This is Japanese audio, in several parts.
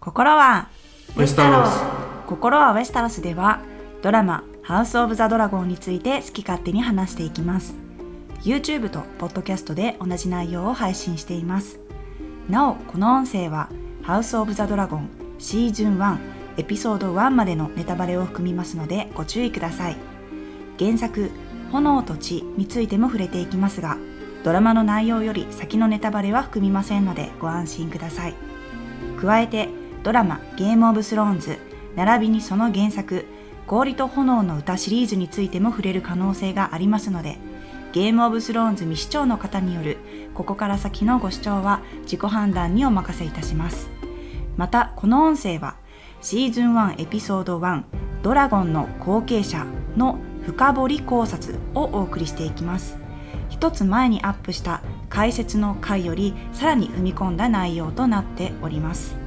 心はウェスタロス。心はウェスタロスではドラマハウスオブザドラゴンについて好き勝手に話していきます。YouTube と Podcast で同じ内容を配信しています。なおこの音声はハウスオブザドラゴンシーズン1エピソード1までのネタバレを含みますのでご注意ください。原作炎と血についても触れていきますがドラマの内容より先のネタバレは含みませんのでご安心ください。加えてドラマゲームオブスローンズ並びにその原作氷と炎の歌シリーズについても触れる可能性がありますのでゲームオブスローンズ未視聴の方によるここから先のご視聴は自己判断にお任せいたします。またこの音声はシーズン1エピソード1ドラゴンの後継者の深掘り考察をお送りしていきます。一つ前にアップした解説の回よりさらに踏み込んだ内容となっております。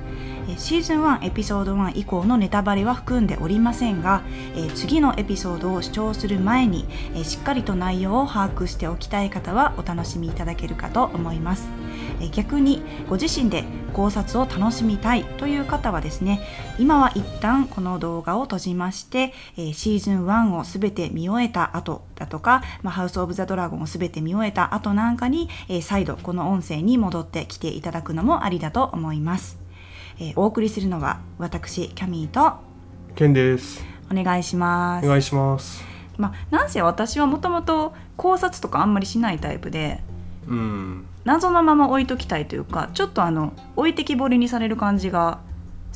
シーズン1エピソード1以降のネタバレは含んでおりませんが次のエピソードを視聴する前にしっかりと内容を把握しておきたい方はお楽しみいただけるかと思います。逆にご自身で考察を楽しみたいという方はですね今は一旦この動画を閉じましてシーズン1を全て見終えた後だとか、まあ、ハウス・オブ・ザ・ドラゴンを全て見終えた後なんかに再度この音声に戻ってきていただくのもありだと思います。えー、お送りするのは私キャミーとケンです。お願いします。お願いします。まあなんせ私はもともと考察とかあんまりしないタイプでうん。謎のまま置いときたいというかちょっとあの置いてきぼりにされる感じが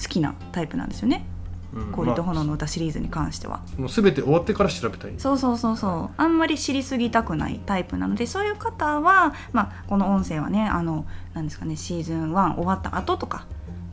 好きなタイプなんですよね。うん。氷と炎の歌シリーズに関しては、もうすべて終わってから調べたい。そうそうそうそう。あんまり知りすぎたくないタイプなのでそういう方は、まあ、この音声はねあのなんですかねシーズン1終わった後とか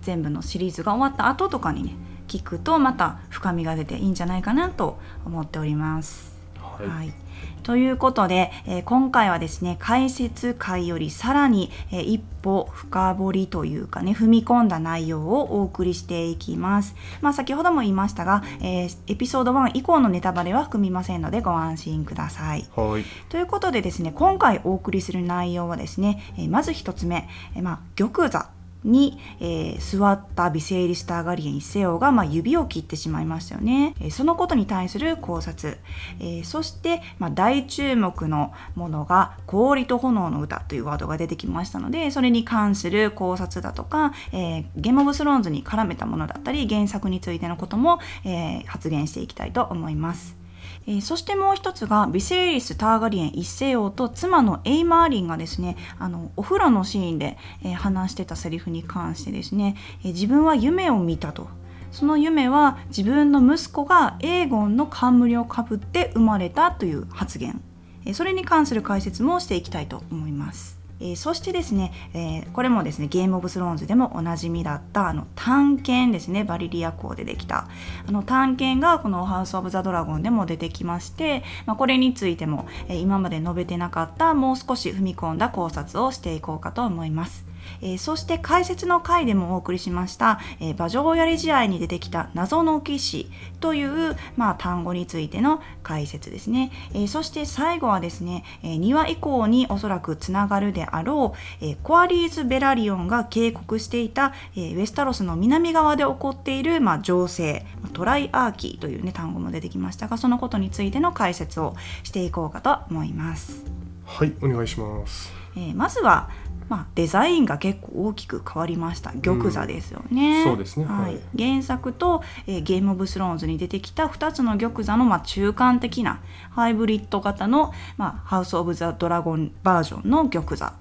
全部のシリーズが終わった後とかにね聞くとまた深みが出ていいんじゃないかなと思っております。はい、はいということで、えー今回はですね解説会よりさらに、えー一歩深掘りというかね踏み込んだ内容をお送りしていきます。まあ先ほども言いましたが、えーエピソード1以降のネタバレは含みませんのでご安心ください。はいということでですね今回お送りする内容はですね、えーまず一つ目、えーまあ、玉座に、えー座ったビセイリス・ターガリエン一世王が、まあ、指を切ってしまいましたよね、えーそのことに対する考察、えーそして、まあ、大注目のものが「氷と炎の歌」というワードが出てきましたのでそれに関する考察だとか、えゲーム・オブ・スローンズに絡めたものだったり原作についてのことも、え発言していきたいと思います。えーそしてもう一つがヴィセイリス・ターガリエン一世王と妻のエイマ・アリンがですねあのお風呂のシーンで、えー話してたセリフに関してですね、えー自分は夢を見たとその夢は自分の息子がエーゴンの冠をかぶって生まれたという発言、えそれに関する解説もしていきたいと思います。えーそしてですね、えーこれもですねゲームオブスローンズでもおなじみだったあの短剣ですねヴァリリア鋼でできたあの探検がこのハウス・オブ・ザ・ドラゴンでも出てきまして、まあ、これについても、えー今まで述べてなかったもう少し踏み込んだ考察をしていこうかと思います。えーそして解説の回でもお送りしました、えー馬上やり試合に出てきた謎の騎士という、まあ、単語についての解説ですね、えーそして最後はですね、え2話以降におそらくつながるであろう、えーコアリーズ・ベラリオンが警告していた、えーウェスタロスの南側で起こっている、まあ、情勢トライアーキーという、ね、単語も出てきましたがそのことについての解説をしていこうかと思います。はいお願いしますえーまずは、まあ、デザインが結構大きく変わりました。玉座ですよね、そうですね。ははい。い、原作と、えーゲーム・オブ・スローンズに出てきた2つの玉座の、まあ、中間的なハイブリッド型の、まあ、ハウス・オブ・ザ・ドラゴンバージョンの玉座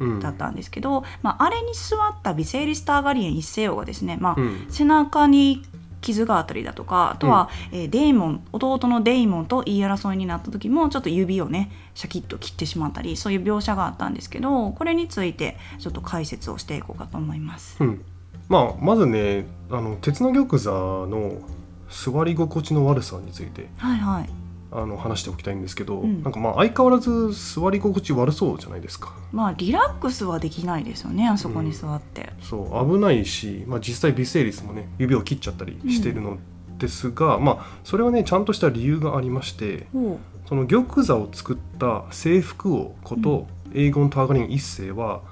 うん。だったんですけど、まあ、あれに座ったビセイリス・ターガリエン一世王がですね、まあうん。背中に傷があったりだとかあとは、えーデイモン弟のデイモンと言い争いになった時もちょっと指をねシャキッと切ってしまったりそういう描写があったんですけどこれについてちょっと解説をしていこうかと思います。うん。まあまずねあの鉄の玉座の座り心地の悪さについて。はいはいあの話しておきたいんですけど、うん。なんかまあ相変わらず座り心地悪そうじゃないですか。まあリラックスはできないですよねあそこに座って。そう危ないし、まあ、実際ビセイリスもね指を切っちゃったりしてるのですが、まあそれはねちゃんとした理由がありましてほその玉座を作った征服王こと、エーゴン・ターガリン一世は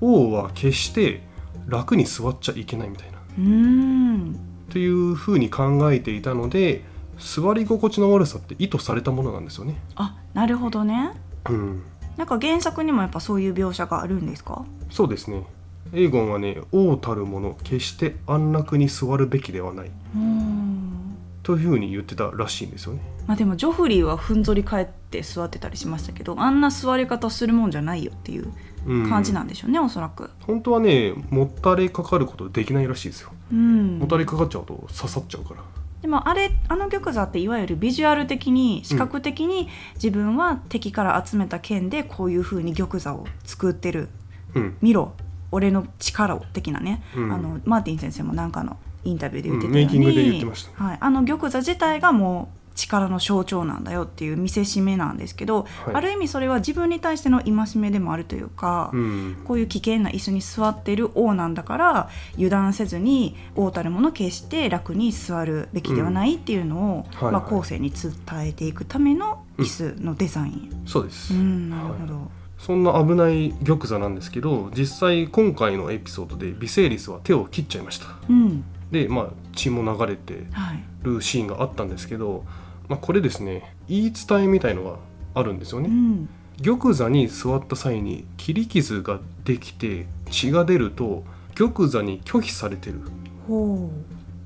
王は決して楽に座っちゃいけないみたいな。うーん。というふうに考えていたので座り心地の悪さって意図されたものなんですよね。あなるほどねうん、なんか原作にもやっぱそういう描写があるんですか？そうですね。エーゴンはね王たる者決して安楽に座るべきではないうーんというふうに言ってたらしいんですよね。まあでもジョフリーはふんぞり返って座ってたりしましたけどあんな座り方するもんじゃないよっていううん、感じなんでしょうね、おそらく本当はねもたれかかることできないらしいですよ。うんもたれかかっちゃうと刺さっちゃうから。でもあれあの玉座っていわゆるビジュアル的に視覚的に自分は敵から集めた剣でこういう風に玉座を作ってる。うん、見ろ。俺の力を的なね、うん。あのマーティン先生もなんかのインタビューで言ってたうんメように、イキングで言ってました。はい、あの玉座自体がもう力の象徴なんだよっていう見せしめなんですけど、はい。ある意味それは自分に対しての戒めでもあるというか、うん、こういう危険な椅子に座ってる王なんだから油断せずに王たるもの決して楽に座るべきではないっていうのを、はい。まあ、後世に伝えていくための椅子のデザイン。そうです。うん、なるほど、そんな危ない玉座なんですけど実際今回のエピソードでビセイリスは手を切っちゃいました。うん。でまあ血も流れてはい。るシーンがあったんですけど、まあ、これですね言い伝えみたいのがあるんですよね、うん玉座に座った際に切り傷ができて血が出ると玉座に拒否されてる。ほ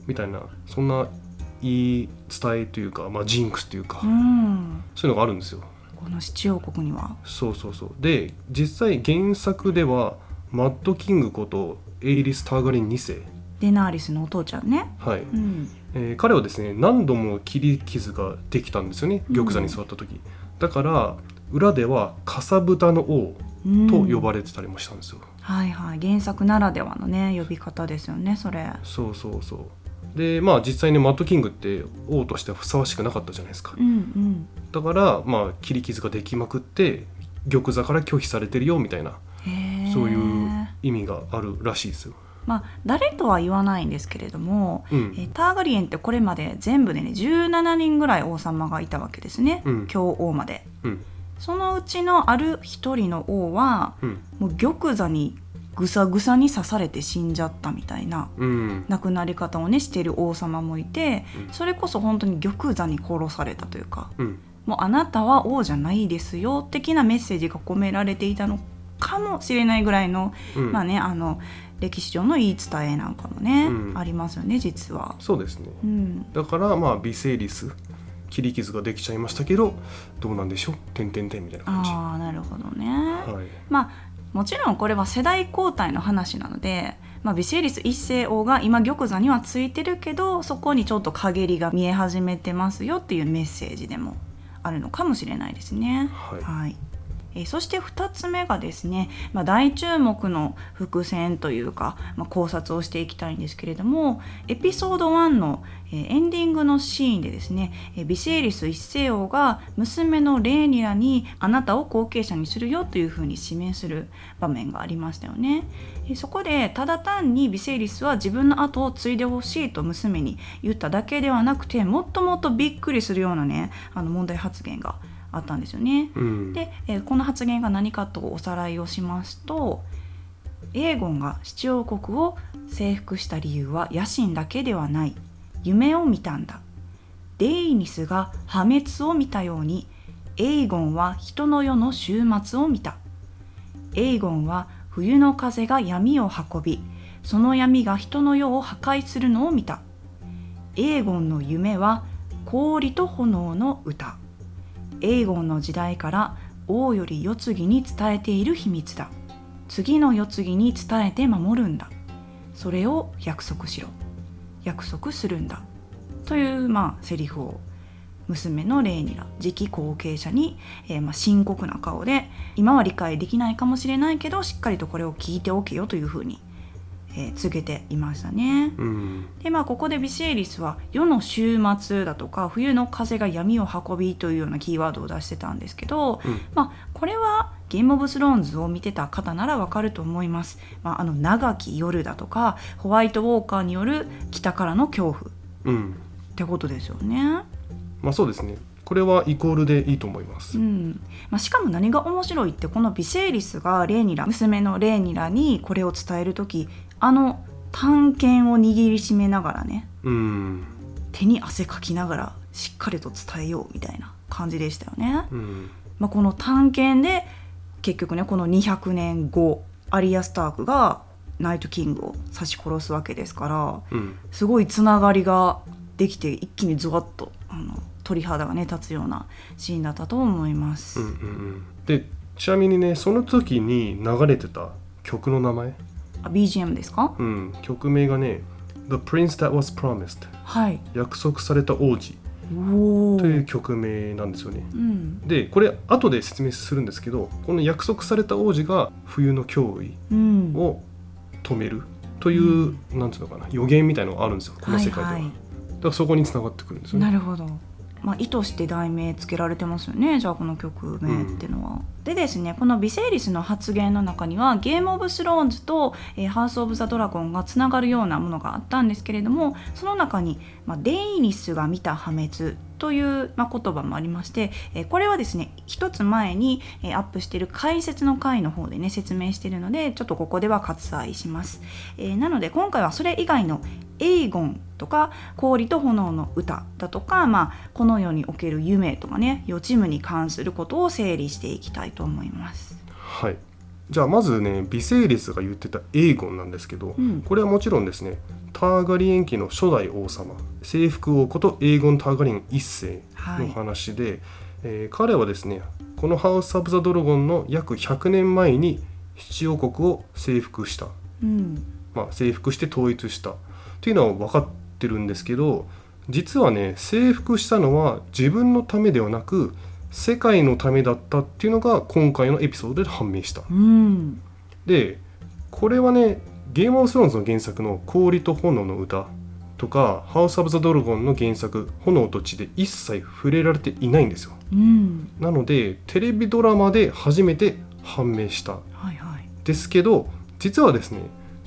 みたいなそんな言い伝えというか、まあ、ジンクスというか、う、うん、そういうのがあるんですよ。この七王国には。そうそうそう。で実際原作ではマッドキングことエイリス・ターガリン2世、デナーリスのお父ちゃんね。はい。うん、えー彼はですね何度も切り傷ができたんですよねうん。玉座に座った時、だから裏ではかさぶたの王うん。と呼ばれてたりもしたんですよ、はいはい原作ならではのね呼び方ですよねそれ。そうそうそう。でまあ実際ねマッドキングって王としてはふさわしくなかったじゃないですか。うんうん。だからまあ切り傷ができまくって玉座から拒否されてるよみたいな。そういう意味があるらしいですよ、まあ誰とは言わないんですけれども、うん。えーターガリエンってこれまで全部でね17人ぐらい王様がいたわけですね、うん。教王まで。うん。そのうちのある一人の王はうん。もう玉座にぐさぐさに刺されて死んじゃったみたいなうん。亡くなり方をねしている王様もいてうん。それこそ本当に玉座に殺されたというかうん。もうあなたは王じゃないですよ的なメッセージが込められていたのかもしれないぐらいの、うん。まあねあの歴史上の言い伝えなんかもね、うん。ありますよね実は。そうですね。うん、だからまあ微生リス切り傷ができちゃいましたけどどうなんでしょう？点々点みたいな感じ。ああなるほどね。はい。まあもちろんこれは世代交代の話なので、まあ、ビセイリス一世王が今玉座にはついてるけどそこにちょっと陰りが見え始めてますよっていうメッセージでもあるのかもしれないですね。はい。はいえーそして2つ目がですね、まあ、大注目の伏線というか、まあ、考察をしていきたいんですけれどもエピソード1の、えーエンディングのシーンでですね、えービセイリス一世王が娘のレーニラにあなたを後継者にするよというふうに指名する場面がありましたよね。えーそこでただ単にビセイリスは自分の後を継いでほしいと娘に言っただけではなくてもっともっとびっくりするようなねあの問題発言があったんですよね。うん。で、えーこの発言が何かとおさらいをしますとエーゴンが七王国を征服した理由は野心だけではない。夢を見たんだ。デイニスが破滅を見たようにエーゴンは人の世の終末を見た。エーゴンは冬の風が闇を運びその闇が人の世を破壊するのを見た。エーゴンの夢は氷と炎の歌エーゴンの時代から王より世継ぎに伝えている秘密だ。次の世継ぎに伝えて守るんだ。それを約束しろ。約束するんだ。というまあセリフを娘のレーニラ次期後継者に、えーまあ深刻な顔で今は理解できないかもしれないけどしっかりとこれを聞いておけよというふうに、えー告げていましたね。うん。でまあここでビシエリスは世の終末だとか冬の風が闇を運びというようなキーワードを出してたんですけど、うん。まあこれはゲームオブスローンズを見てた方ならわかると思います。まあ、あの長き夜だとかホワイトウォーカーによる北からの恐怖。っうん。てことですよね。まあそうですね。これはイコールでいいと思います。うん。まあ、しかも何が面白いってこのビセイリスがレーニラ娘のレーニラにこれを伝える時あの探検を握りしめながらねうん。手に汗かきながらしっかりと伝えようみたいな感じでしたよね。うん。まあ、この探検で結局ねこの200年後アリア・スタークがナイト・キングを刺し殺すわけですからうん。すごいつながりができて一気にゾワッとあの鳥肌がね立つようなシーンだったと思います。うんうんうん。でちなみにねその時に流れてた曲の名前、あ BGM ですか？うん、曲名がね「The Prince That Was Promised はい。約束された王子お」お。という曲名なんですよね。うん。でこれ後で説明するんですけどこの約束された王子が冬の脅威うん。を止めるという、なんていうのかな予言みたいのがあるんですよこの世界では、はいはだからそこに繋がってくるんですよね。なるほど。まあ、意図して題名つけられてますよねじゃあこの曲名っていうのは。でですねこのビセイリスの発言の中にはゲーム・オブ・スローンズと、えーハウス・オブ・ザ・ドラゴンがつながるようなものがあったんですけれどもその中に、まあ、デイニスが見た破滅という、ま、言葉もありまして、えこれはですね一つ前に、えアップしている解説の回の方でね説明しているのでちょっとここでは割愛します。えなので今回はそれ以外のエイゴンとか氷と炎の歌だとか、まあ、この世における夢とかね予知夢に関することを整理していきたいと思います。はいじゃあまずねビセイリスが言ってたエーゴンなんですけど、うん。これはもちろんですねターガリエン家の初代王様征服王ことエーゴン・ターガリエン一世の話で、えー彼はですねこのハウス・オブ・ザ・ドラゴンの約100年前に七王国を征服した、うん、まあ、征服して統一した。っていうのは分かってるんですけど実はね征服したのは自分のためではなく世界のためだったっていうのが今回のエピソードで判明した。うん、でこれはねゲームオブスローンズの原作の「氷と炎の歌」とか「ハウス・オブ・ザ・ドラゴン」の原作「炎と血」で一切触れられていないんですようん、なのでテレビドラマで初めて判明したはいはい。ですけど実はですね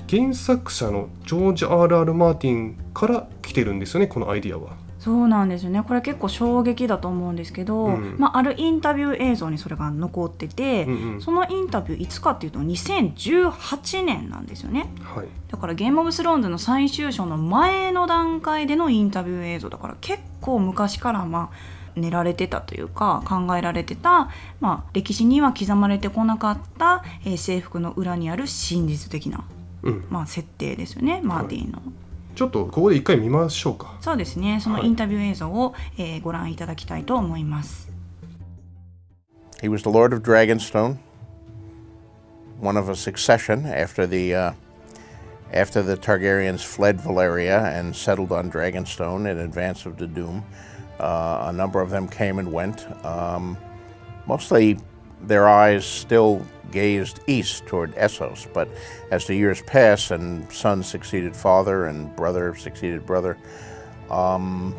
原作者のジョージ・ R.R. マーティンから来てるんですよねこのアイディアはそうなんですよね。これ結構衝撃だと思うんですけど、うん。まあ、あるインタビュー映像にそれが残ってて、うんうん。そのインタビューいつかっていうと2018年なんですよね。はい。だからゲームオブスローンズの最終章の前の段階でのインタビュー映像だから結構昔からまあ練られてたというか考えられてた、まあ、歴史には刻まれてこなかった、えー制服の裏にある真実的な、うん。まあ、設定ですよね。マーティンの。ちょっとここで一回見ましょうかそうですねそのはいインタビュー映像を、えーご覧いただきたいと思います。 He was the Lord of Dragonstone, one of a succession after the uh, after the Targaryens fled Valyria and settled on Dragonstone in advance of the Doom. Uh, a number of them came and went. Um, mostly, their eyes still gazed east toward Essos, but as the years passed and son succeeded father and brother succeeded brother, um,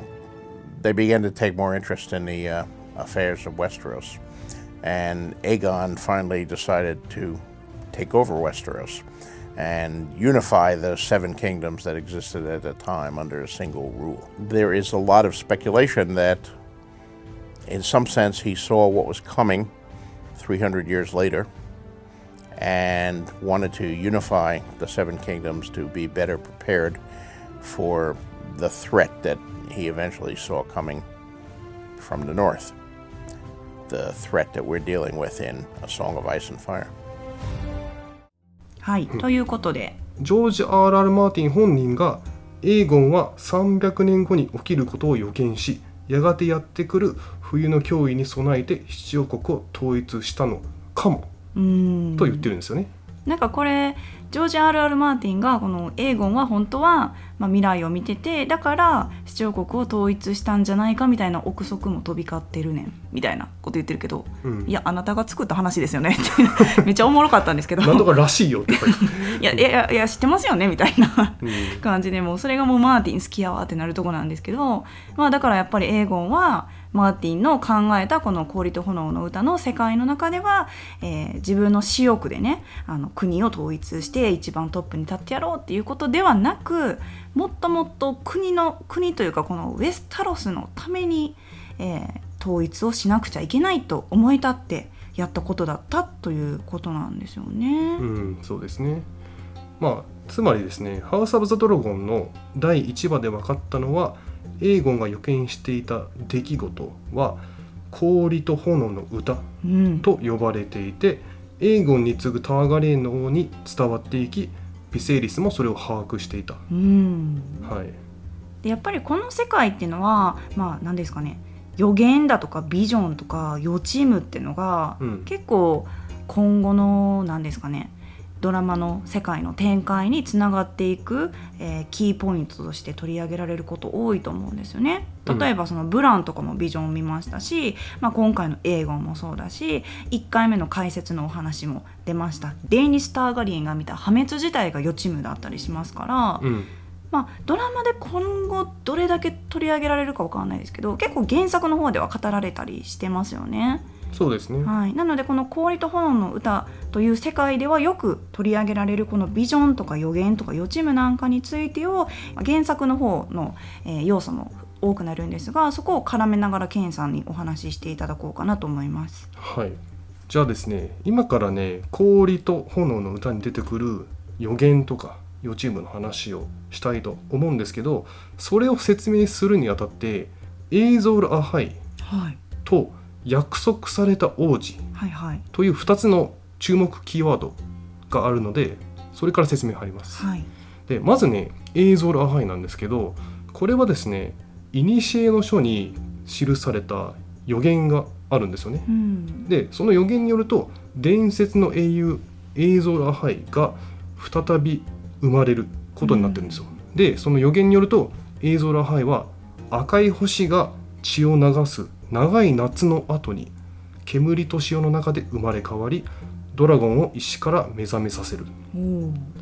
they began to take more interest in the uh, affairs of Westeros. And Aegon finally decided to take over Westeros and unify the seven kingdoms that existed at the time under a single rule. There is a lot of speculation that, in some sense, he saw what was coming 300 years later and wanted to unify the seven kingdoms to be better prepared for the threat that he eventually saw coming from the north. The threat that we're dealing with in A Song of Ice and Fire. はい、ということでジョージ・ R.R. マーティン本人がエーゴンは300年後に起きることを予見しやがてやってくる 冬の脅威に備えて七王国を統一したのかもと言ってるんですよね。なんかこれジョージ・ R.R. マーティンがこのエーゴンは本当は、まあ、未来を見ててだから七王国を統一したんじゃないかみたいな憶測も飛び交ってるねんみたいなこと言ってるけど、うんいやあなたが作った話ですよねってめっちゃおもろかったんですけどなんとからしいよって書いやいやいや知ってますよねみたいなうん感じでもうそれがもうマーティン好きやわってなるとこなんですけどまあだからやっぱりエーゴンはマーティンの考えたこの「氷と炎の歌」の世界の中では、えー自分の私欲でねあの国を統一して一番トップに立ってやろうっていうことではなくもっともっと国の国というかこのウェスタロスのために、えー統一をしなくちゃいけないと思い立ってやったことだったということなんですよね。うん、そうですね。まあつまりですね「ハウス・オブ・ザ・ドラゴン」の第1話で分かったのはエーゴンが予見していた出来事は氷と炎の歌と呼ばれていて、うん、エーゴンに次ぐターガレーンの方に伝わっていきヴィセイリスもそれを把握していた。うん、はい、でやっぱりこの世界っていうのはまあ何ですかね。予言だとかビジョンとか予知夢っていうのが、うん、結構今後の何ですかねドラマの世界の展開につながっていく、えー、キーポイントとして取り上げられること多いと思うんですよね。例えばそのブランとかもビジョンを見ましたし、まあ、今回の映画もそうだし1回目の解説のお話も出ましたデイニス・ターガリンが見た破滅自体が予知夢だったりしますから。うんまあ、ドラマで今後どれだけ取り上げられるか分かんないですけど結構原作の方では語られたりしてますよね。そうですね、はい、なのでこの「氷と炎の歌」という世界ではよく取り上げられるこのビジョンとか予言とか予知夢なんかについてを原作の方の、えー、要素も多くなるんですがそこを絡めながらケンさんにお話ししていただこうかなと思います。はいじゃあですね今からね「氷と炎の歌」に出てくる予言とか予知夢の話をしたいと思うんですけどそれを説明するにあたって「エイゾール・アハイ」と、はい約束された王子という2つの注目キーワードがあるのでそれから説明入ります。はい、でまずね「エイゾール・アハイ」なんですけどこれはですね古の書に記された予言があるんですよね。うん、でその予言によると伝説の英雄エイゾール・アハイが再び生まれることになってるんですよ。うん、でその予言によるとエイゾール・アハイは赤い星が血を流す長い夏の後に煙と塩の中で生まれ変わりドラゴンを石から目覚めさせる、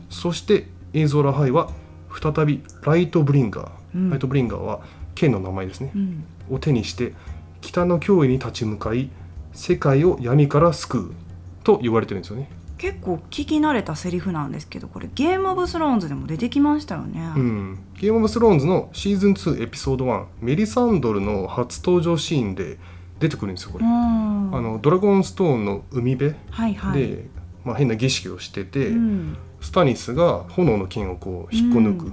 そしてエイゾール・アハイは再びライトブリンガー、うん、ライトブリンガーは剣の名前ですね、うん、を手にして北の脅威に立ち向かい世界を闇から救うと言われてるんですよね結構聞き慣れたセリフなんですけどこれゲームオブスローンズでも出てきましたよね、うん、ゲームオブスローンズのシーズン2エピソード1メリサンドルの初登場シーンで出てくるんですよこれ。あのドラゴンストーンの海辺で、はいはい、まあ、変な儀式をしてて、うん、スタニスが炎の剣をこう引っこ抜く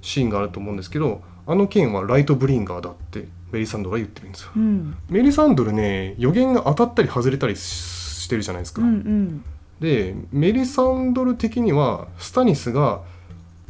シーンがあると思うんですけど、あの剣はライトブリンガーだってメリサンドルが言ってるんですよ、うん、メリサンドルね予言が当たったり外れたりしてるじゃないですか、うんうんでメリサンドル的にはスタニスが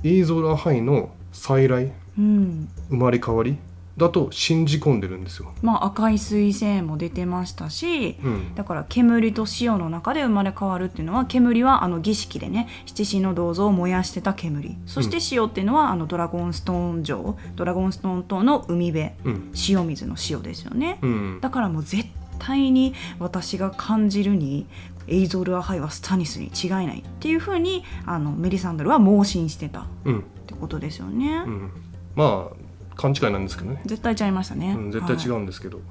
イーゾラハイの再来、うん、生まれ変わりだと信じ込んでるんですよ。まあ赤い彗星も出てましたし、うん、だから煙と塩の中で生まれ変わるっていうのは煙はあの儀式でね七神の銅像を燃やしてた煙。そして塩っていうのはあのドラゴンストーン城ドラゴンストーン島の海辺、うん、塩水の塩ですよね、うん、だからもう絶対に私が感じるにエイゾール・アハイはスタニスに違いないっていうふうにあのメリサンドルは盲信してたってことですよね。うん、まあ勘違いなんですけどね。絶対違いましたね、うん、絶対違うんですけど、はい、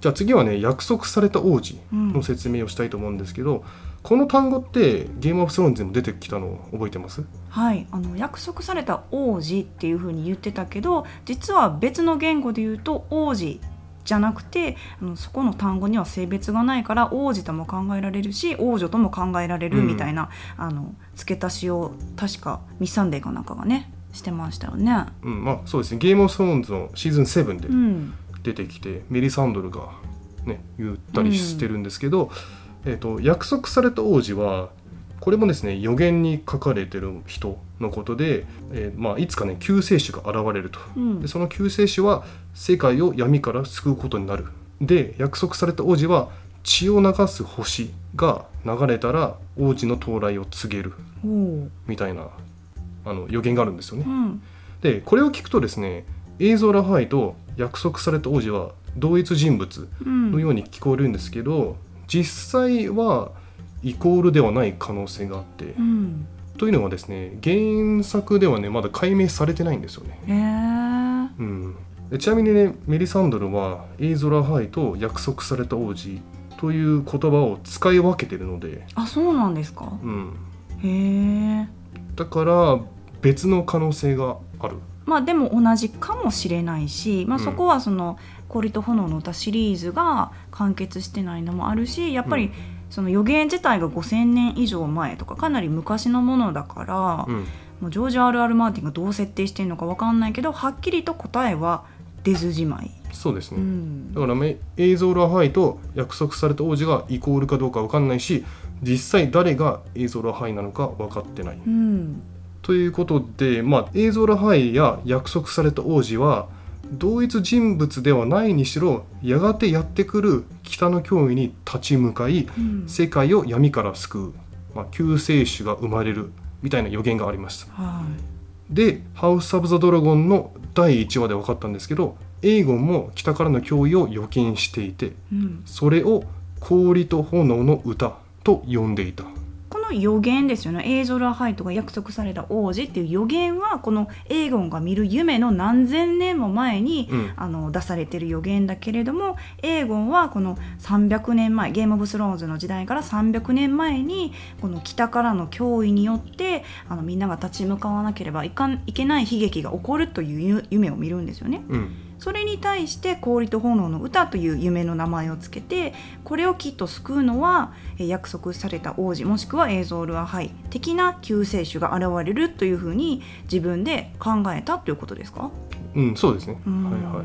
じゃあ次はね約束された王子の説明をしたいと思うんですけど、うん、この単語ってゲームオブスローンズにも出てきたのを覚えてます？はい。あの約束された王子っていうふうに言ってたけど実は別の言語で言うと王子じゃなくてあのそこの単語には性別がないから王子とも考えられるし王女とも考えられるみたいな、うん、あの付け足しを確かミスサンデーかなんかがねしてましたよね。うん、まあそうですね。ゲームオブスローンズのシーズン7で出てきて、うん、メリサンドルがね言ったりしてるんですけど、うん、えーと、約束された王子はこれもですね予言に書かれてる人のことで、えーまあ、いつかね救世主が現れると、うん、でその救世主は世界を闇から救うことになる。で約束された王子は血を流す星が流れたら王子の到来を告げる。みたいなあの予言があるんですよね。うん、でこれを聞くとですねエイゾーラハイと約束された王子は同一人物のように聞こえるんですけど、うん、実際はイコールではない可能性があって、うん、というのはですね原作ではねまだ解明されてないんですよね。えー、うん。ちなみにねメリサンドルはエイゾラハイと約束された王子という言葉を使い分けてるので。あそうなんですか、うん、へえだから別の可能性がある。まあでも同じかもしれないし、まあ、そこはその「氷と炎の歌」シリーズが完結してないのもあるしやっぱりその予言自体が5,000年以上前とかかなり昔のものだから、うん、もうジョージ・ R・R・マーティンがどう設定してるのか分かんないけどはっきりと答えは出ずじまい。そうですね、うんだからメエイゾール・アハイと約束された王子がイコールかどうか分かんないし実際誰がエイゾール・アハイなのか分かってない。うんということで、まあ、エイゾール・アハイや約束された王子は同一人物ではないにしろやがてやってくる北の脅威に立ち向かいうん世界を闇から救う、まあ、救世主が生まれるみたいな予言がありました。はで「ハウス・オブ・ザ・ドラゴン」の第1話で分かったんですけどエーゴンも北からの脅威を予見していていうん、それを「氷と炎の歌」と呼んでいた。この予言ですよね。エーゾル・アハイトが約束された王子っていう予言はこのエーゴンが見る夢の何千年も前に、うん。あの出されてる予言だけれどもエーゴンはこの300年前ゲーム・オブ・スローンズの時代から300年前にこの北からの脅威によってあのみんなが立ち向かわなければいかんいけない悲劇が起こるというゆ夢を見るんですよね。うんそれに対して「氷と炎の歌」という夢の名前をつけてこれをきっと救うのはえー約束された王子もしくはエーゾール・アハイ的な救世主が現れるというふうに自分で考えたということですか？うん、そうですね。うんはいはいはい。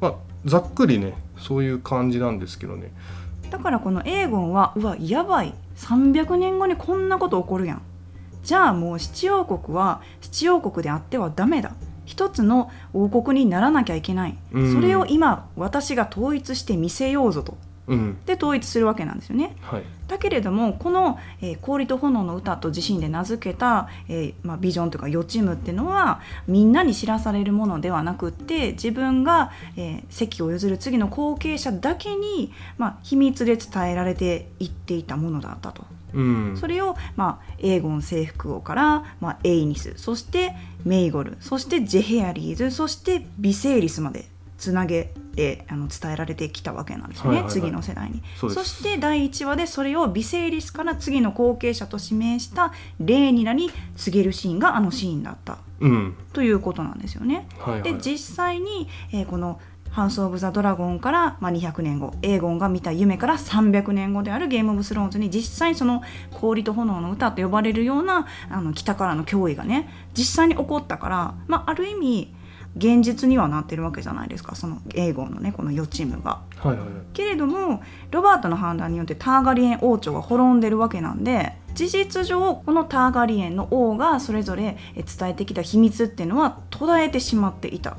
まあざっくりねそういう感じなんですけどね。だからこのエーゴンはうわやばい300年後にこんなこと起こるやんじゃあもう七王国は七王国であってはダメだ一つの王国にならなきゃいけない、うん。それを今私が統一して見せようぞと。うん。で統一するわけなんですよね。はい。だけれどもこの、えー氷と炎の歌」と自身で名付けた、えーまあ、ビジョンというか予知夢っていうのはみんなに知らされるものではなくって自分が、えー席を譲る次の後継者だけに、まあ、秘密で伝えられていっていたものだったと。うん。それを、まあ、エーゴン征服王から、まあ、エイニスそしてメイゴルそしてジェヘアリーズそしてビセイリスまでつなげてあの伝えられてきたわけなんですよね、はいはいはい次の世代にそして第1話でそれをビセイリスから次の後継者と指名したレーニラに告げるシーンがあのシーンだったうん。ということなんですよね。はいはい。で実際に、えーこのハウス・オブ・ザ・ドラゴンから、まあ、200年後エーゴンが見た夢から300年後であるゲーム・オブ・スローンズに実際その氷と炎の歌と呼ばれるようなあの北からの脅威がね実際に起こったから、まあ、ある意味現実にはなってるわけじゃないですかそのエーゴンのねこの予知夢が。はいはいはい。けれどもロバートの判断によってターガリエン王朝が滅んでるわけなんで事実上このターガリエンの王がそれぞれえ伝えてきた秘密っていうのは途絶えてしまっていた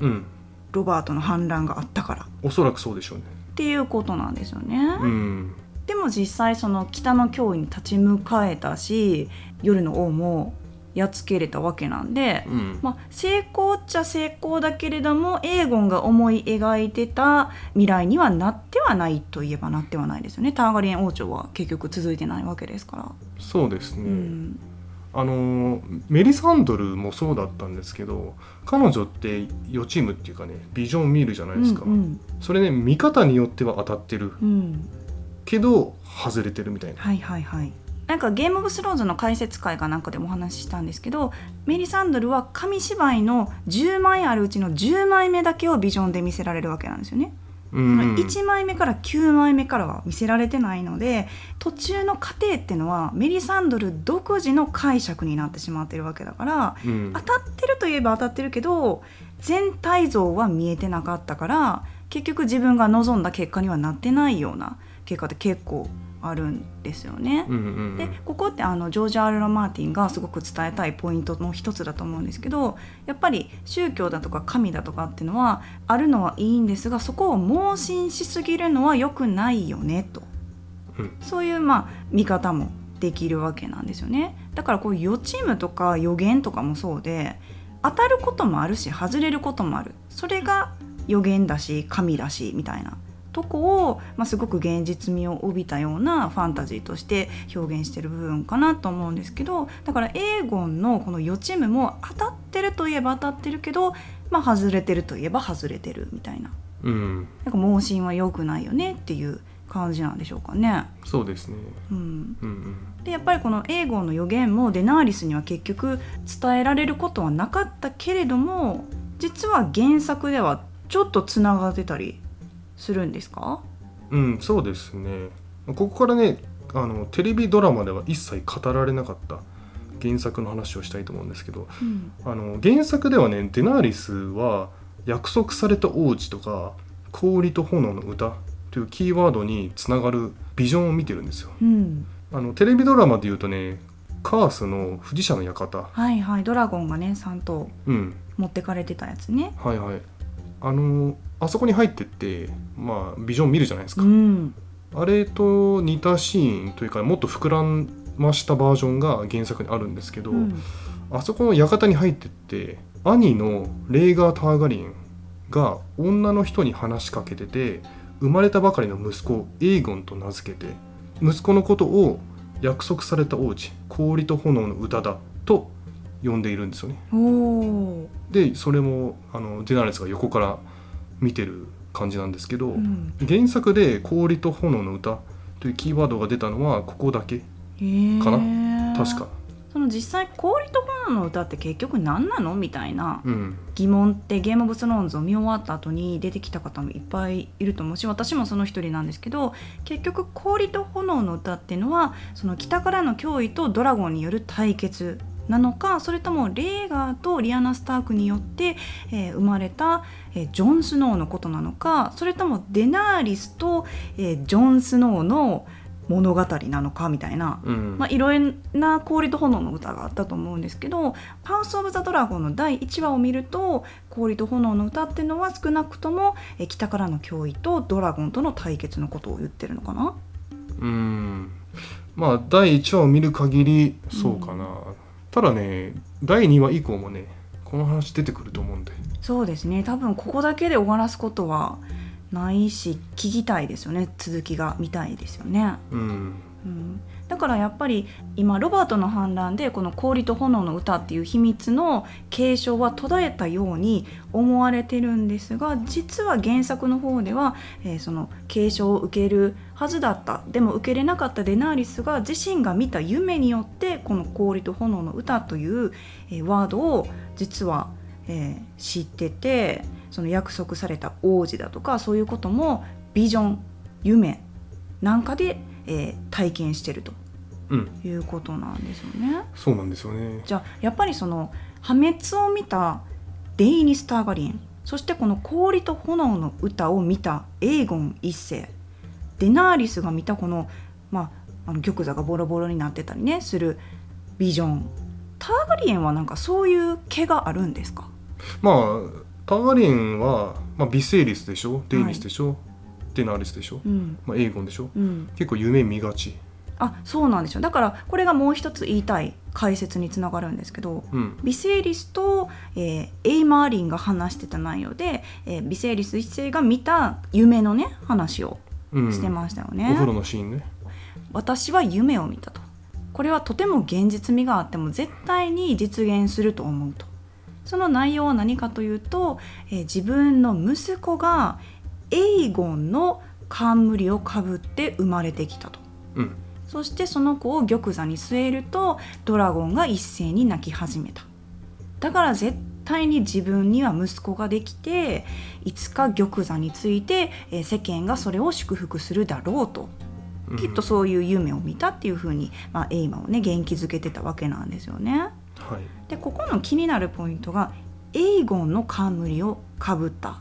うん。ロバートの反乱があったからっおそらくそうでしょうね。ていうことなんですよね。うん。でも実際その北の脅威に立ち向かえたし夜の王もやっつけれたわけなんで、うん。まあ、成功っちゃ成功だけれどもエーゴンが思い描いてた未来にはなってはないといえばなってはないですよねターガリエン王朝は結局続いてないわけですから。そうですね。うんあのーメリサンドルもそうだったんですけど彼女って予知夢っていうかねビジョン見るじゃないですか、うんそれね見方によっては当たってる。うん。うんけど外れてるみたいな。はいはいはい。なんかゲーム・オブ・スローンズの解説会かなんかでもお話ししたんですけどメリサンドルは紙芝居の10枚あるうちの10枚目だけをビジョンで見せられるわけなんですよね。うん。1枚目から9枚目からは見せられてないので途中の過程ってのはメリサンドル独自の解釈になってしまってるわけだからうん。当たってるといえば当たってるけど全体像は見えてなかったから結局自分が望んだ結果にはなってないような結果って結構あるんですよね。うんうんうん。でここってあのジョージ・アール・ラ・マーティンがすごく伝えたいポイントの一つだと思うんですけどやっぱり宗教だとか神だとかっていうのはあるのはいいんですがそこを盲信しすぎるのは良くないよねと、うん。そういうまあ見方もできるわけなんですよね。だからこう予知夢とか予言とかもそうで当たることもあるし外れることもある。それが予言だし神だしみたいなとこを、まあ、すごく現実味を帯びたようなファンタジーとして表現してる部分かなと思うんですけどだからエーゴンのこの予知夢も当たってるといえば当たってるけど、まあ、外れてるといえば外れてるみたいな。うん。なんか盲信は良くないよねっていう感じなんでしょうかね。そうですね。うん、うんうん。でやっぱりこのエーゴンの予言もデナーリスには結局伝えられることはなかったけれども実は原作ではちょっとつながってたりするんですか？うんそうですね。ここからねあのテレビドラマでは一切語られなかった原作の話をしたいと思うんですけど、あの原作ではねデナーリスは約束された王子とか氷と炎の歌というキーワードにつながるビジョンを見てるんですよ。あのテレビドラマで言うとねカースの富士社の館。はいはい。ドラゴンがね3頭持ってかれてたやつね、はいはい。あのあそこに入ってってまあビジョン見るじゃないですか、うん、あれと似たシーンというかもっと膨らましたバージョンが原作にあるんですけど、うん、あそこの館に入ってって兄のレーガー・ターガリンが女の人に話しかけてて生まれたばかりの息子エーゴンと名付けて息子のことを約束された王子氷と炎の歌だと呼んでいるんですよね。でそれもあのデナレスが横から見てる感じなんですけど、うん、原作で「氷と炎の歌」というキーワードが出たのはここだけかな。確か。その実際氷と炎の歌って結局何なの？みたいな疑問ってゲームオブスローンズを見終わった後に出てきた方もいっぱいいると思うし私もその一人なんですけど結局氷と炎の歌っていうのはその北からの脅威とドラゴンによる対決なのかそれともレーガーとリアナ・スタークによって、えー、生まれた、えー、ジョン・スノーのことなのかそれともデナーリスと、えー、ジョン・スノーの物語なのかみたいな、うん、まあ、いろんな氷と炎の歌があったと思うんですけど「ハウス・オブ・ザ・ドラゴン」の第1話を見ると氷と炎の歌っていうのは少なくともえ北からの脅威とドラゴンとの対決のことを言ってるのかな？うん。まあ第1話を見る限りそうかな、うん、ただね第2話以降もねこの話出てくると思うんでそうですね。多分ここだけで終わらすことはないし聞きたいですよね。続きが見たいですよね。うん、うん、だからやっぱり今ロバートの反乱でこの「氷と炎の歌」っていう秘密の継承は途絶えたように思われてるんですが実は原作の方では、えー、その継承を受けるはずだったでも受けれなかったデナーリスが自身が見た夢によってこの「氷と炎の歌」という、えー、ワードを実は、えー、知ってて。その約束された王子だとかそういうこともビジョン夢なんかで、えー、体験してると、うん、いうことなんですよね。そうなんですよね。じゃあやっぱりその破滅を見たデイニス・ターガリンそしてこの氷と炎の歌を見たエーゴン一世デナーリスが見たこの,、まあ、あの玉座がボロボロになってたりねするビジョン。ターガリエンはなんかそういう気があるんですか？まあターガリエンは、まあ、ビセイリスでしょ？デイニスでしょ、はい、デナーリスでしょ、うん、まあ、エーゴンでしょ、うん、結構夢見がち。あそうなんですよだからこれがもう一つ言いたい解説につながるんですけど、うん、ビセイリスと、えー、エイマーリンが話してた内容で、えー、ビセイリス一世が見た夢のね話をしてましたよね、お風呂のシーンね。私は夢を見たと。これはとても現実味があっても絶対に実現すると思うと。その内容は何かというと、えー、自分の息子がエイゴンの冠をかぶって生まれてきたと、うん、そしてその子を玉座に据えるとドラゴンが一斉に泣き始めた。だから絶対に自分には息子ができていつか玉座について、えー、世間がそれを祝福するだろうと。きっとそういう夢を見たっていうふうに、まあ、エイマをね元気づけてたわけなんですよね。はい、でここの気になるポイントがエイゴンの冠をかぶった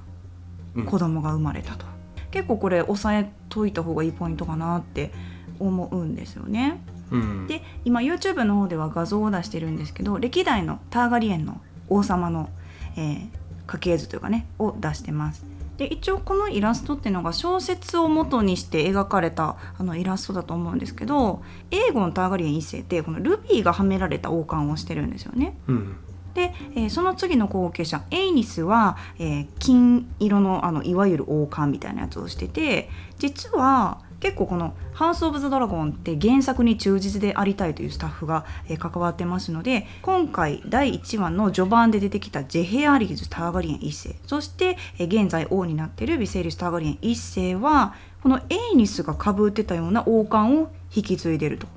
子供が生まれたと、うん、結構これ押さえといた方がいいポイントかなって思うんですよね。うん、で今 YouTube の方では画像を出してるんですけど歴代のターガリエンの王様の、えー、家系図というかねを出してます。で一応このイラストっていうのが小説を元にして描かれたあのイラストだと思うんですけどエーゴン・ターガリエン一世ってこのルビーがはめられた王冠をしてるんですよね。うんで、えー、その次の後継者エイニスは、えー、金色のあのいわゆる王冠みたいなやつをしてて実は結構この「ハウス・オブ・ザ・ドラゴン」って原作に忠実でありたいというスタッフが、えー、関わってますので今回第1話の序盤で出てきたジェヘアリーズ・ターガリエン1世そして、えー、現在王になっているビセイリス・ターガリエン1世はこのエイニスがかぶってたような王冠を引き継いでると。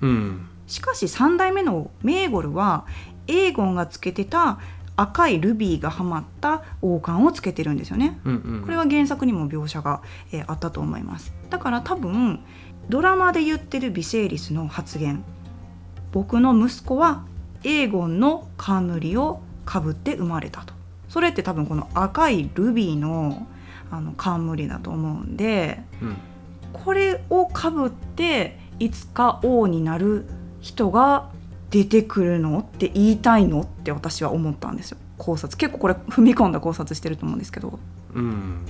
うん、しかし3代目のメーゴルはエーゴンがつけてた赤いルビーがはまった王冠をつけてるんですよね、うんうん、これは原作にも描写が、えー、あったと思います。だから多分ドラマで言ってるビセイリスの発言僕の息子はエーゴンの冠をかぶって生まれたと。それって多分この赤いルビーのあの冠だと思うんで、うん、これをかぶっていつか王になる人が出てくるのって言いたいのって私は思ったんですよ。考察。結構これ踏み込んだ考察してると思うんですけど。うん。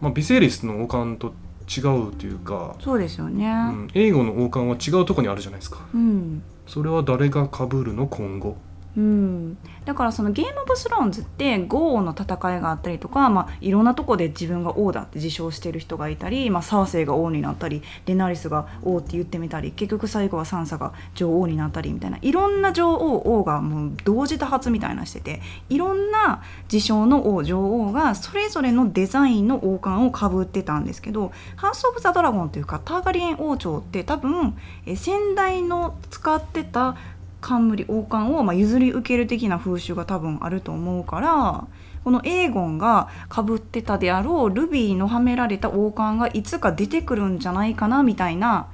まあビセリスの王冠と違うというかそうですよね、うん、英語の王冠は違うとこにあるじゃないですか、うん、それは誰がかぶるの？今後うん、だからそのゲーム・オブ・スローンズってゴーの戦いがあったりとか、まあ、いろんなとこで自分が王だって自称してる人がいたり、まあ、サーセイが王になったりデナリスが王って言ってみたり結局最後はサンサが女王になったりみたいないろんな女王王がもう同時多発みたいなしてていろんな自称の王女王がそれぞれのデザインの王冠をかぶってたんですけどハウス・オブ・ザ・ドラゴンというかターガリエン王朝って多分え先代の使ってた冠王冠をま譲り受ける的な風習が多分あると思うからこのエーゴンがかぶってたであろうルビーのはめられた王冠がいつか出てくるんじゃないかなみたいな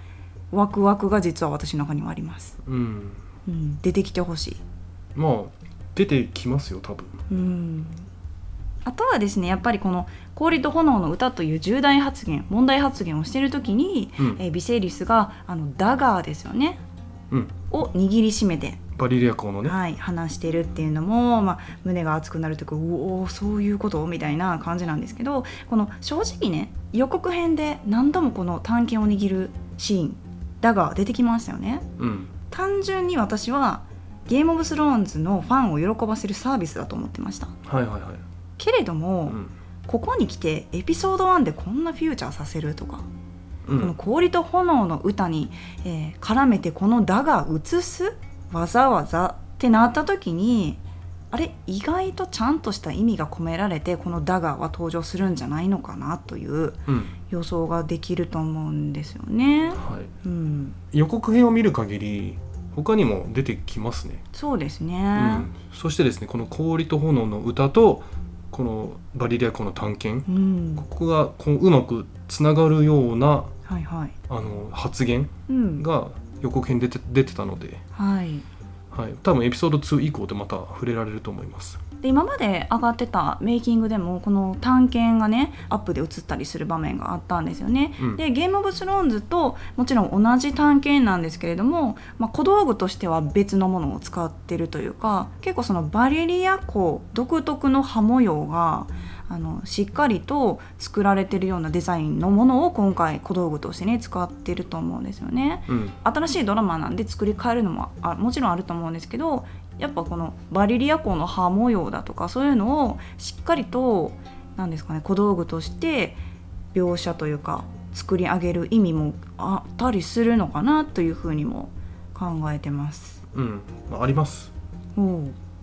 ワクワクが実は私の中にはあります。うん、うん、出てきてほしい。まあ出てきますよ多分。うんあとはですねやっぱりこの「氷と炎の歌」という重大発言問題発言をしている時に、うん、えビセイリスがあのダガーですよねを握りしめて、バリリア港のね、はい、話してるっていうのも、まあ、胸が熱くなるというかうおそういうことみたいな感じなんですけどこの正直ね予告編で何度もこの探検を握るシーンだが出てきましたよね。うん、単純に私はゲームオブスローンズのファンを喜ばせるサービスだと思ってました。はいはいはい、けれども、うん、ここに来てエピソード1でこんなフューチャーさせるとかこの氷と炎の歌に、えー、絡めてこの「だ」が映すわざわざってなった時にあれ意外とちゃんとした意味が込められてこの「だが」は登場するんじゃないのかなという予想ができると思うんですよね。はい。うん、予告編を見る限り他にも出てきますね。そうですね、うん、そしてですねこの「氷と炎の歌」とこのバリリア湖の探検、うん、ここがこううまくつながるようなはいはい、あの発言が予告編出て出てたので、はい。はい、多分エピソード2以降でまた触れられると思います。で今まで上がってたメイキングでもこの探検がねアップで映ったりする場面があったんですよね。うん、でゲーム・オブ・スローンズともちろん同じ探検なんですけれども、まあ、小道具としては別のものを使ってるというか結構そのバレリア湖独特の葉模様があのしっかりと作られてるようなデザインのものを今回小道具としてね使ってると思うんですよね、うん、新しいドラマなんで作り変えるのもあもちろんあると思うんですけどやっぱこのバリリア港の葉模様だとかそういうのをしっかりと何ですかね小道具として描写というか作り上げる意味もあったりするのかなというふうにも考えてます。うん、あります。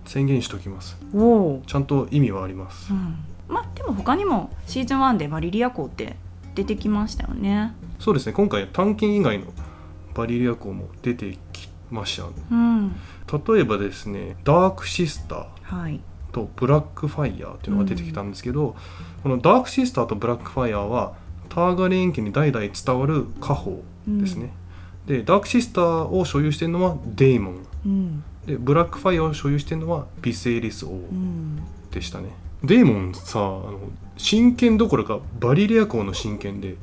宣言しておきます。おちゃんと意味はあります。うんまあでも他にもシーズン1でバリリア港って出てきましたよね。そうですね。今回探検以外のバリリア港も出てきました、うん、例えばですねダークシスターとブラックファイヤーっていうのが出てきたんですけど、うん、このダークシスターとブラックファイヤーはターガレン家に代々伝わる家宝ですね、うん、でダークシスターを所有してるのはデイモン、でブラックファイヤーを所有してるのはビセイリス王でしたね、デーモンさあの真剣どころかバリリア港の真剣で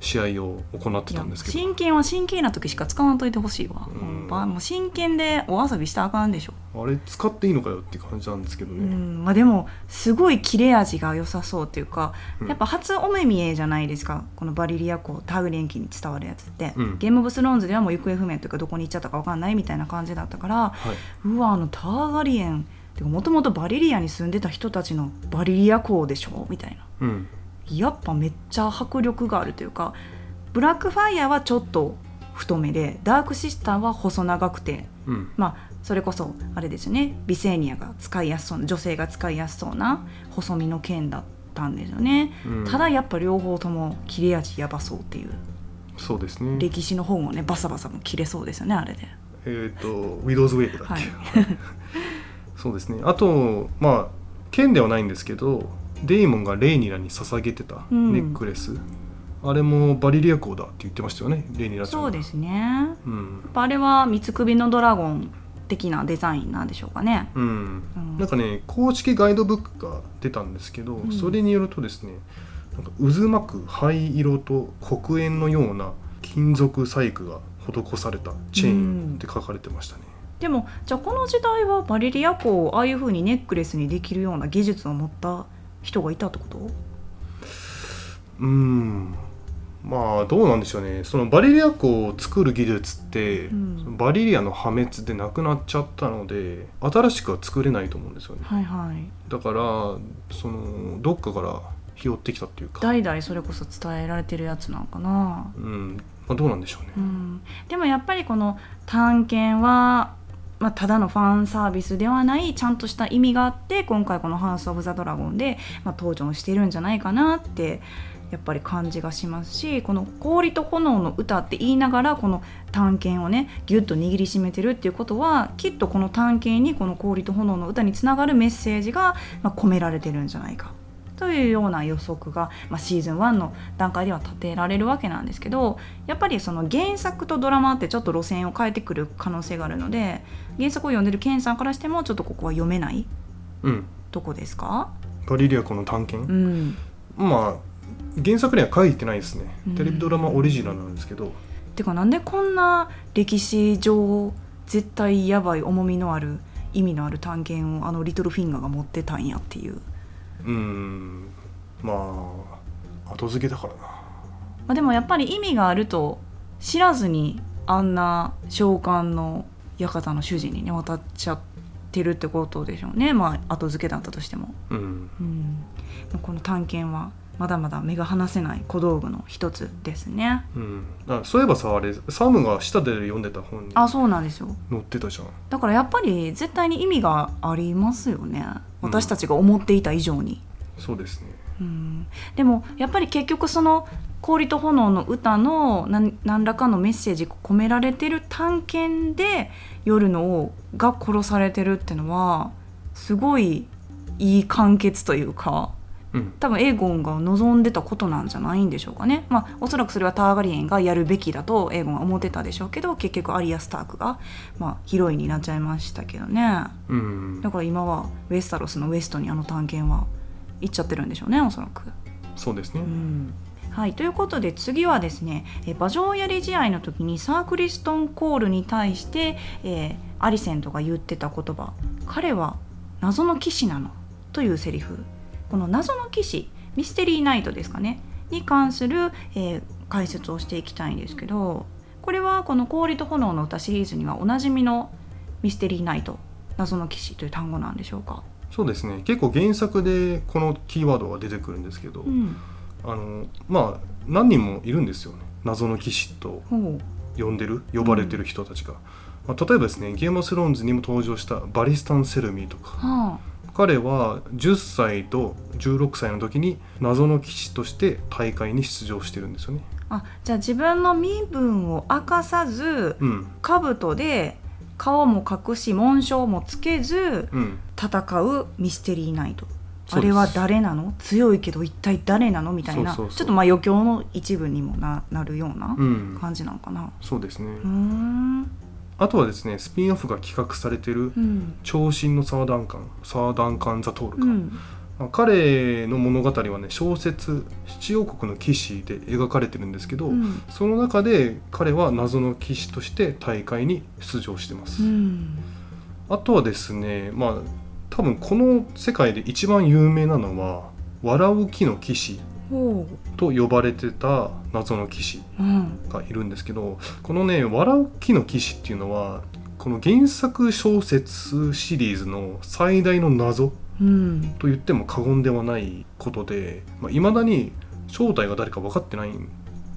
試合を行ってたんですけど。真剣は真剣な時しか使わんといてほしいわ、うん、もう真剣でお遊びしたらあかんでしょ。あれ使っていいのかよって感じなんですけどね、うんまあ、でもすごい切れ味が良さそうっていうか、うん、やっぱ初お目見えじゃないですかこのバリリア港タグレンキに伝わるやつって、うん、ゲームオブスローンズではもう行方不明というかどこに行っちゃったか分かんないみたいな感じだったから、はい、うわあのターガリエンもともとバリリアに住んでた人たちのバリリア校でしょみたいな、うん、やっぱめっちゃ迫力があるというかブラックファイヤーはちょっと太めでダークシスターは細長くて、うん、まあそれこそあれですよね。ビセーニアが使いやすそうな女性が使いやすそうな細身の剣だったんですよね、うん、ただやっぱ両方とも切れ味やばそうっていう。そうですね。歴史の本をねバサバサも切れそうですよねあれで。えっ、ー、とウィドウズウェイブだっけ、はいそうですね。あとまあ剣ではないんですけどデイモンがレイニラに捧げてたネックレス。あれもバリリア港だって言ってましたよねレイニラちゃんそうですね、うん。あれは三つ首のドラゴン的なデザインなんでしょうかね、うん。うん。なんかね公式ガイドブックが出たんですけど、ん。それによるとですねなんか渦巻く灰色と黒煙のような金属細工が施されたチェーンって書かれてましたね、でもじゃあこの時代はバリリア湖をああいう風にネックレスにできるような技術を持った人がいたってこと？うん。まあどうなんでしょうね。そのバリリア湖を作る技術って、うん。バリリアの破滅でなくなっちゃったので新しくは作れないと思うんですよね。はいはい。だからそのどっかから拾ってきたっていうか、代々それこそ伝えられてるやつなんかな。うん。まあ、どうなんでしょうね、うん、でもやっぱりこの探検は、まあ、ただのファンサービスではないちゃんとした意味があって今回この「ハウス・オブ・ザ・ドラゴンで」まあ、登場してるんじゃないかなってやっぱり感じがしますしこの「氷と炎の歌」って言いながらこの探検をねギュッと握りしめてるっていうことはきっとこの探検にこの「氷と炎の歌」につながるメッセージが、ま、込められてるんじゃないか。というような予測が、まあ、シーズン1の段階では立てられるわけなんですけどやっぱりその原作とドラマってちょっと路線を変えてくる可能性があるので原作を読んでるケンさんからしてもちょっとここは読めないうん。とこですか？バリリア湖の探検？う、ん。まあ原作には書いてないですね。うん。テレビドラマオリジナルなんですけど、てかなんでこんな歴史上絶対やばい重みのある意味のある探検をあのリトルフィンガーが持ってたんやっていう、うん。まあ後付けだからな。まあ、でもやっぱり意味があると知らずにあんな召喚の館の主人にね渡っちゃってるってことでしょうね。まあ後付けだったとしても、うん。うん、この探検はまだまだ目が離せない小道具の一つですね。うん。あそういえばさあれサムが下で読んでた本にあそうなんですよ。載ってたじゃん。だからやっぱり絶対に意味がありますよね。私たちが思っていた以上に、そうですね。うん。でもやっぱり結局その「氷と炎の歌の何何らかのメッセージが込められてる探検で夜の王が殺されてるってのはすごいいい完結というか。うん多分エーゴンが望んでたことなんじゃないんでしょうかね。まあおそらくそれはターガリエンがやるべきだとエーゴンは思ってたでしょうけど結局アリア・スタークが、まあ、ヒロインになっちゃいましたけどね。うん。だから今はウェスタロスのウエストにあの探検は行っちゃってるんでしょうねおそらく。そうですね、うん。はい、ということで次はですねえ馬上やり試合の時にサークリストン・コールに対して、えーアリセントが言ってた言葉「彼は謎の騎士なの」というセリフこの謎の騎士ミステリーナイトですかねに関する、えー解説をしていきたいんですけどこれはこの「氷と炎の歌」シリーズにはおなじみのミステリーナイト謎の騎士という単語なんでしょうか？そうですね。結構原作でこのキーワードが出てくるんですけど、うん、あのまあ何人もいるんですよね。謎の騎士と呼んでる呼ばれてる人たちが、まあ、例えばですねゲームオブスローンズにも登場したバリスタン・セルミーとか。は彼は10歳と16歳の時に謎の騎士として大会に出場してるんですよね。あ、あじゃあ自分の身分を明かさずうん。兜で顔も隠し紋章もつけずうん。戦うミステリーナイト。あれは誰なの？強いけど一体誰なの？みたいなちょっとまあ余興の一部にもななるようなうん。感じなのかな。そうですね、うーんあとはですねスピンオフが企画されてるうん。長身のサーダンカンサーダンカン・ザ・トールか、うん。まあ彼の物語はね小説「七王国の騎士」で描かれてるんですけど、うん。その中で彼は謎の騎士として大会に出場してます、うん。あとはですねまあ多分この世界で一番有名なのは「笑う木の騎士ほ」と呼ばれてた謎の騎士ううん。がいるんですけどこのね「笑う木の騎士」っていうのはこの原作小説シリーズの最大の謎うん。と言っても過言ではないことでいまあ、未だに正体が誰か分かってないん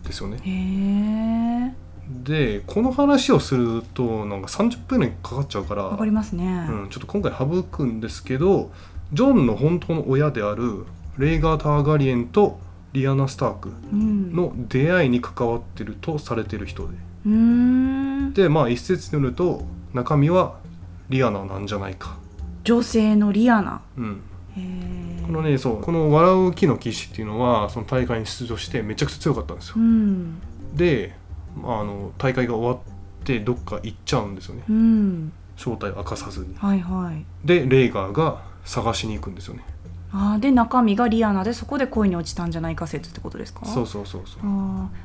ですよね。でこの話をするとなんか30分ぐらいかかっちゃうからわかりますね、うん、ちょっと今回省くんですけどジョンの本当の親であるレイガー・ターガリエンとリアナ・スタークうん。の出会いに関わってるとされてる人で。うーん。でまあ一説によると中身はリアナなんじゃないか、女性のリアナ。うん、へこのねそうこの「笑う木の騎士」っていうのはその大会に出場してめちゃくちゃ強かったんですよ、うん。で、まあ、あの大会が終わってどっか行っちゃうんですよね。うん。正体を明かさずに。はいはい。でレイガーが探しに行くんですよねあーで中身がリアナでそこで恋に落ちたんじゃないか説ってことですか？そうそうそうそう。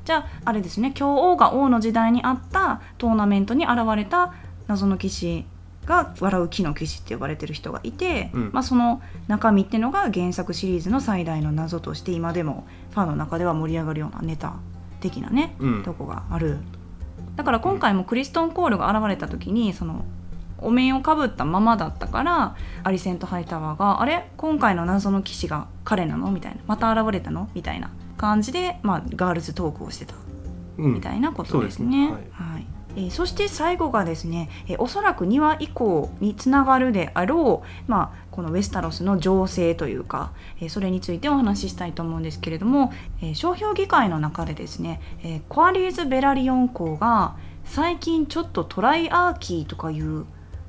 じゃああれですね。今日王が王の時代にあったトーナメントに現れた謎の騎士が笑う木の騎士って呼ばれてる人がいて、うん。まあ、その中身っていうのが原作シリーズの最大の謎として今でもファンの中では盛り上がるようなネタ的なね、うん。とこがある。だから今回もクリストン・コールが現れた時にそのお面をかぶったままだったからアリセント・ハイタワーが「あれ？今回の謎の騎士が彼なの?」みたいな「また現れたの?」みたいな感じで、まあ、ガールズトークをしてたうんみたいなことですね。そうですねはいえーそして最後がですね、えーおそらく2話以降につながるであろう、まあ、このウェスタロスの情勢というか、えーそれについてお話ししたいと思うんですけれども、えー商標議会の中でですね、えーコアリーズ・ベラリオン公が最近ちょっとトライアーキーとかいう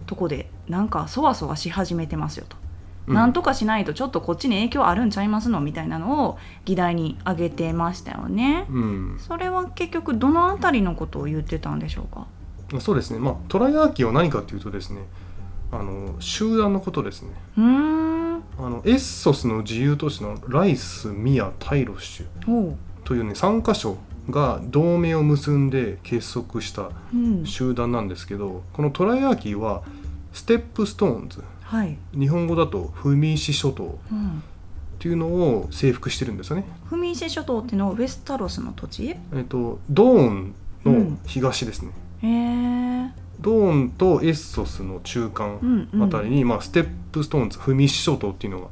とこでなんかそわそわし始めてますよと。うん。なんとかしないとちょっとこっちに影響あるんちゃいますのみたいなのを議題に挙げてましたよね。うん。それは結局どのあたりのことを言ってたんでしょうか？そうですね。まあトライアーキーは何かというとですねあの集団のことですね。うーん。あのエッソスの自由都市のライスミアタイロッシュというね3カ所が同盟を結んで結束したうん、集団なんですけどこのトライアーキーはステップストーンズ。はい、日本語だと踏石諸島。うん、っていうのを征服してるんですよね。踏石諸島っていうのはウェスタロスの土地？へえっとドーンの東ですね。えドーンとエッソスの中間うんうん。あたりに、まあ、ステップストーンズ踏石諸島っていうのが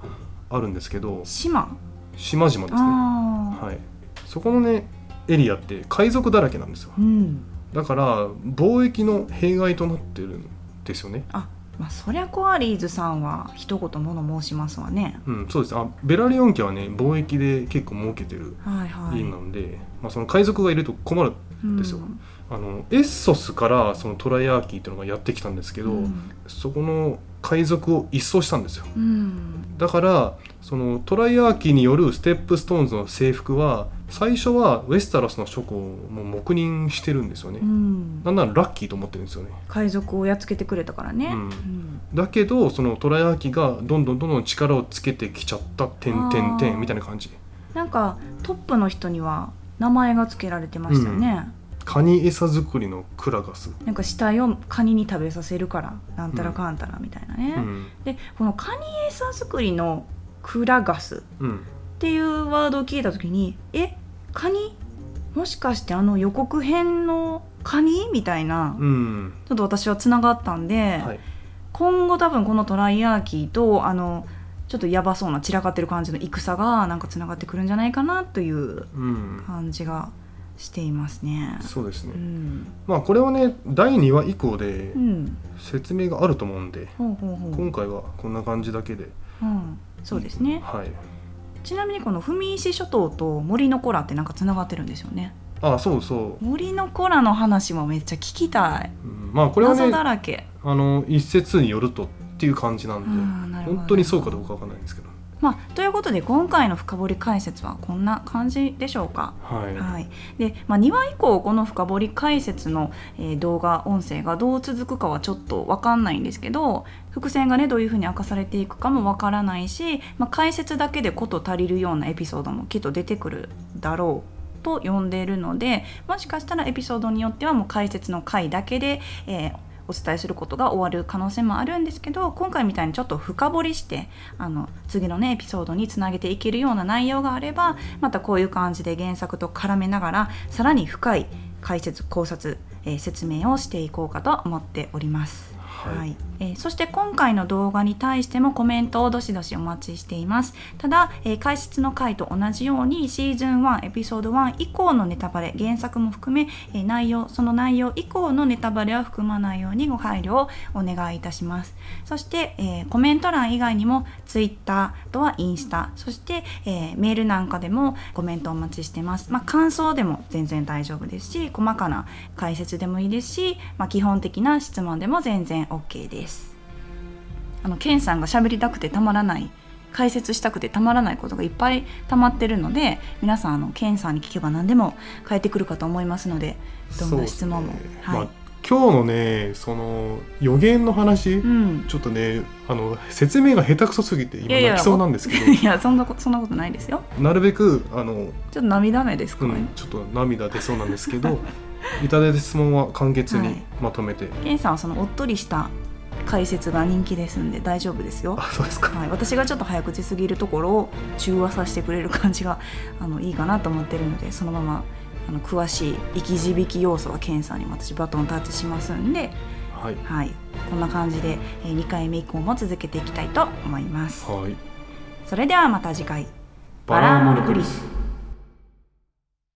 あるんですけど島？島々ですね。はい、そこのねエリアって海賊だらけなんですよ。うん。だから貿易の弊害となってるんですよね。あまあそりゃコアリーズさんは一言物申しますわね。うん、そうです。あベラリオン家はね貿易で結構儲けてるはいはい。家なので、まあ、その海賊がいると困るですよ。うん。あのエッソスからそのトライアーキーっていうのがやってきたんですけど、うん。そこの海賊を一掃したんですよ。うん。だからそのトライアーキーによるステップストーンズの征服は最初はウェスタロスの諸侯も黙認してるんですよね、うん。なんならラッキーと思ってるんですよね。海賊をやっつけてくれたからね、うん。うん。だけどそのトライアーキーがどんどんどんどん力をつけてきちゃった「てんてんてん」みたいな感じ。なんかトップの人には名前が付けられてましたよね、カニ餌作りのクラガス、なんか死体をカニに食べさせるからなんたらかんたらみたいなね、うん。でこのカニ餌作りのクラガスっうん、ていうワードを聞いた時にえカニ？もしかしてあの予告編のカニ？みたいなうん。ちょっと私はつながったんで、はい。今後多分このトライアーキーとあのちょっとやばそうな散らかってる感じの戦がなんかつながってくるんじゃないかなといううん、感じがしていますね。そうですね、うん、まあこれはね第2話以降でうん、説明があると思うんで、ほうほうほう、今回はこんな感じだけで、うん、そうですね。はいちなみにこの文石諸島と森の子らってなんかつながってるんですよね。あそうそう、森の子らの話もめっちゃ聞きたい。うんまあこれは謎だねらけ。あの一説によるとっていう感じなんで、本当にそうかどうかわかんないんですけどまあ、ということで今回の深掘り解説はこんな感じでしょうか。はい、はい、で、まあ、2話以降この深掘り解説の、えー動画音声がどう続くかはちょっと分かんないんですけど伏線がねどういうふうに明かされていくかも分からないし、まあ、解説だけで事足りるようなエピソードもきっと出てくるだろうと呼んでいるのでもしかしたらエピソードによってはもう解説の回だけで、えーお伝えすることが終わる可能性もあるんですけど今回みたいにちょっと深掘りしてあの次のねエピソードにつなげていけるような内容があればまたこういう感じで原作と絡めながらさらに深い解説考察、えー説明をしていこうかと思っております。はい。えーそして今回の動画に対してもコメントをどしどしお待ちしています。ただ、えー解説の回と同じようにシーズン1エピソード1以降のネタバレ原作も含め、えー内容その内容以降のネタバレは含まないようにご配慮をお願いいたします。そして、えーコメント欄以外にも Twitter とはインスタ。そして、えメールなんかでもコメントお待ちしてます。まあ感想でも全然大丈夫ですし細かな解説でもいいですし、まあ、基本的な質問でも全然 OK です。あのケンさんが喋りたくてたまらない解説したくてたまらないことがいっぱい溜まってるので皆さんあのケンさんに聞けば何でも返ってくるかと思いますのでどんな質問も、ね、はい、まあ、今日のねその予言の話、うん、ちょっとねあの説明が下手くそすぎて今泣きそうなんですけど。いやそんなことそんなことないですよ。なるべくあのちょっと涙目ですかね、うん、ちょっと涙出そうなんですけど いただいた質問は簡潔にまとめて、はい、ケンさんはそのおっとりした解説が人気ですんで大丈夫ですよ。あそうですか、はい、私がちょっと早口すぎるところを中和させてくれる感じがあのいいかなと思ってるのでそのままあの詳しい生き字引き要素はケンさんに私バトンタッチしますんで、はい、はい、こんな感じで、えー、2回目以降も続けていきたいと思います。はい、それではまた次回。バラーモノクリス